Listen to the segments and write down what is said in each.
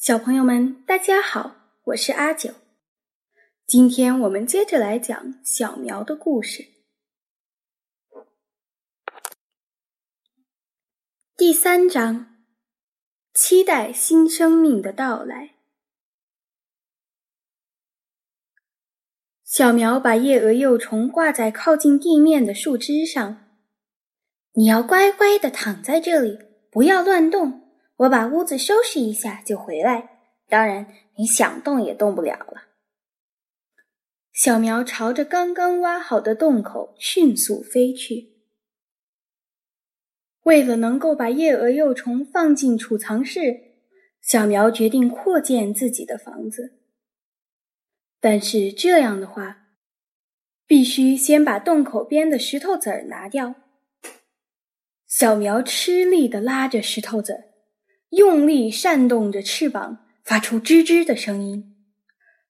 小朋友们，大家好，我是阿九。今天我们接着来讲小苗的故事。第三章，期待新生命的到来。小苗把夜蛾幼虫挂在靠近地面的树枝上。你要乖乖的躺在这里，不要乱动。我把屋子收拾一下就回来。当然，你想动也动不了了。小苗朝着刚刚挖好的洞口迅速飞去。为了能够把夜蛾幼虫放进储藏室，小苗决定扩建自己的房子。但是这样的话，必须先把洞口边的石头子儿拿掉。小苗吃力地拉着石头子儿，用力扇动着翅膀，发出吱吱的声音。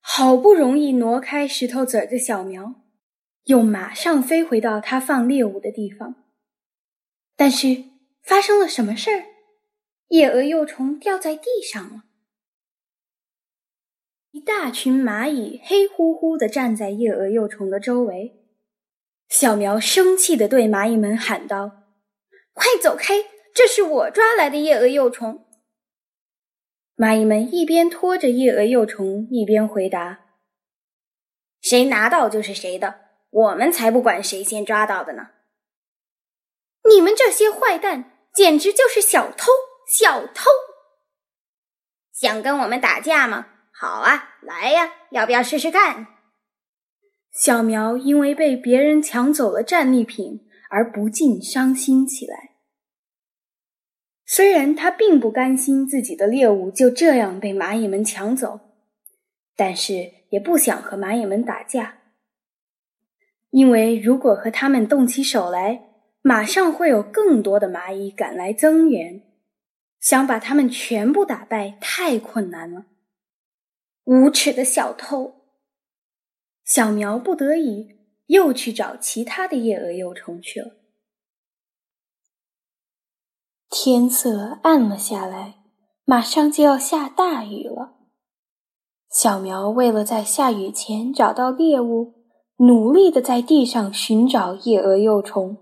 好不容易挪开石头子儿的小苗，又马上飞回到它放猎物的地方。但是发生了什么事儿？夜蛾幼虫掉在地上了。一大群蚂蚁黑乎乎地站在夜蛾幼虫的周围。小苗生气地对蚂蚁们喊道。快走开！这是我抓来的夜蛾幼虫。蚂蚁们一边拖着夜蛾幼虫，一边回答：“谁拿到就是谁的，我们才不管谁先抓到的呢！”你们这些坏蛋，简直就是小偷！小偷！想跟我们打架吗？好啊，来呀！要不要试试看？小苗因为被别人抢走了战利品。而不禁伤心起来。虽然他并不甘心自己的猎物就这样被蚂蚁们抢走，但是也不想和蚂蚁们打架，因为如果和他们动起手来，马上会有更多的蚂蚁赶来增援，想把他们全部打败太困难了。无耻的小偷！小苗不得已。又去找其他的夜蛾幼虫去了。天色暗了下来，马上就要下大雨了。小苗为了在下雨前找到猎物，努力的在地上寻找夜蛾幼虫。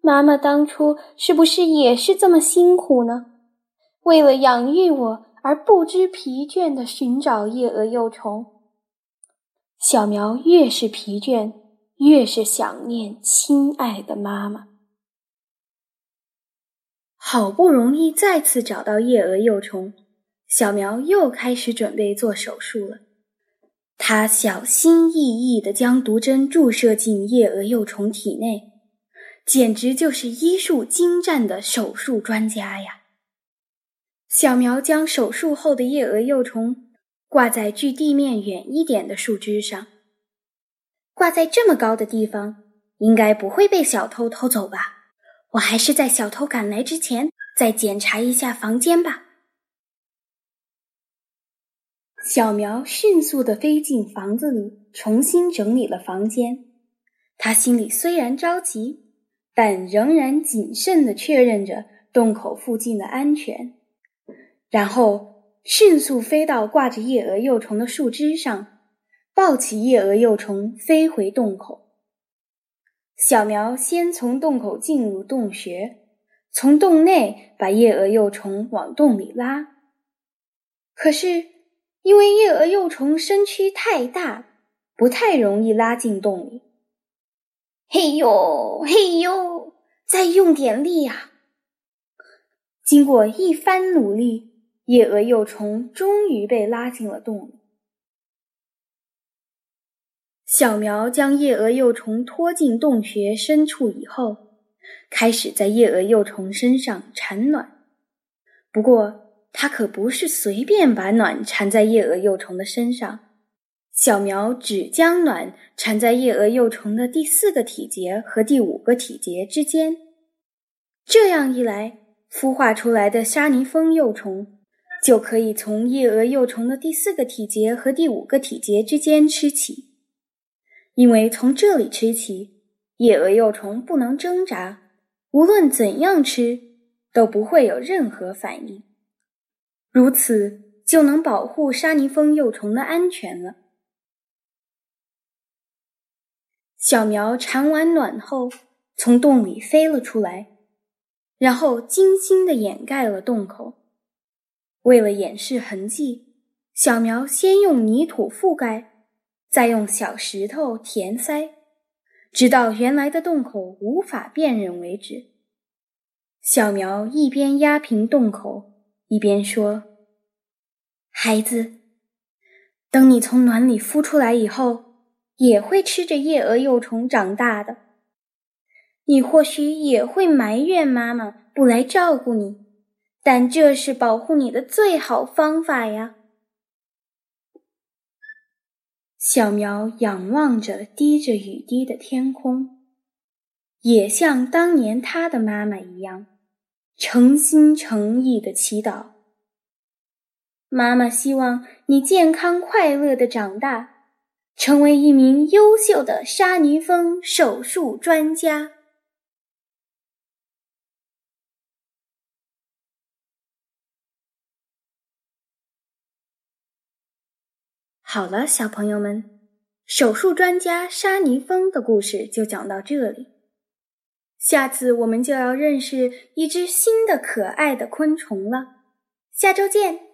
妈妈当初是不是也是这么辛苦呢？为了养育我而不知疲倦的寻找夜蛾幼虫。小苗越是疲倦，越是想念亲爱的妈妈。好不容易再次找到夜蛾幼虫，小苗又开始准备做手术了。他小心翼翼地将毒针注射进夜蛾幼虫体内，简直就是医术精湛的手术专家呀！小苗将手术后的夜蛾幼虫。挂在距地面远一点的树枝上，挂在这么高的地方，应该不会被小偷偷走吧？我还是在小偷赶来之前再检查一下房间吧。小苗迅速地飞进房子里，重新整理了房间。他心里虽然着急，但仍然谨慎地确认着洞口附近的安全，然后。迅速飞到挂着夜蛾幼虫的树枝上，抱起夜蛾幼虫飞回洞口。小苗先从洞口进入洞穴，从洞内把夜蛾幼虫往洞里拉。可是因为夜蛾幼虫身躯太大，不太容易拉进洞里。嘿呦嘿呦，再用点力呀！经过一番努力。夜蛾幼虫终于被拉进了洞里。小苗将夜蛾幼虫拖进洞穴深处以后，开始在夜蛾幼虫身上产卵。不过，它可不是随便把卵缠在夜蛾幼虫的身上。小苗只将卵缠在夜蛾幼虫的第四个体节和第五个体节之间。这样一来，孵化出来的沙泥蜂幼虫。就可以从夜蛾幼虫的第四个体节和第五个体节之间吃起，因为从这里吃起，野蛾幼虫不能挣扎，无论怎样吃都不会有任何反应。如此就能保护沙泥蜂幼虫的安全了。小苗产完卵后，从洞里飞了出来，然后精心的掩盖了洞口。为了掩饰痕迹，小苗先用泥土覆盖，再用小石头填塞，直到原来的洞口无法辨认为止。小苗一边压平洞口，一边说：“孩子，等你从卵里孵出来以后。”也会吃着夜蛾幼虫长大的，你或许也会埋怨妈妈不来照顾你，但这是保护你的最好方法呀。小苗仰望着滴着雨滴的天空，也像当年他的妈妈一样，诚心诚意的祈祷：妈妈希望你健康快乐的长大。成为一名优秀的沙泥蜂手术专家。好了，小朋友们，手术专家沙尼峰的故事就讲到这里。下次我们就要认识一只新的可爱的昆虫了。下周见。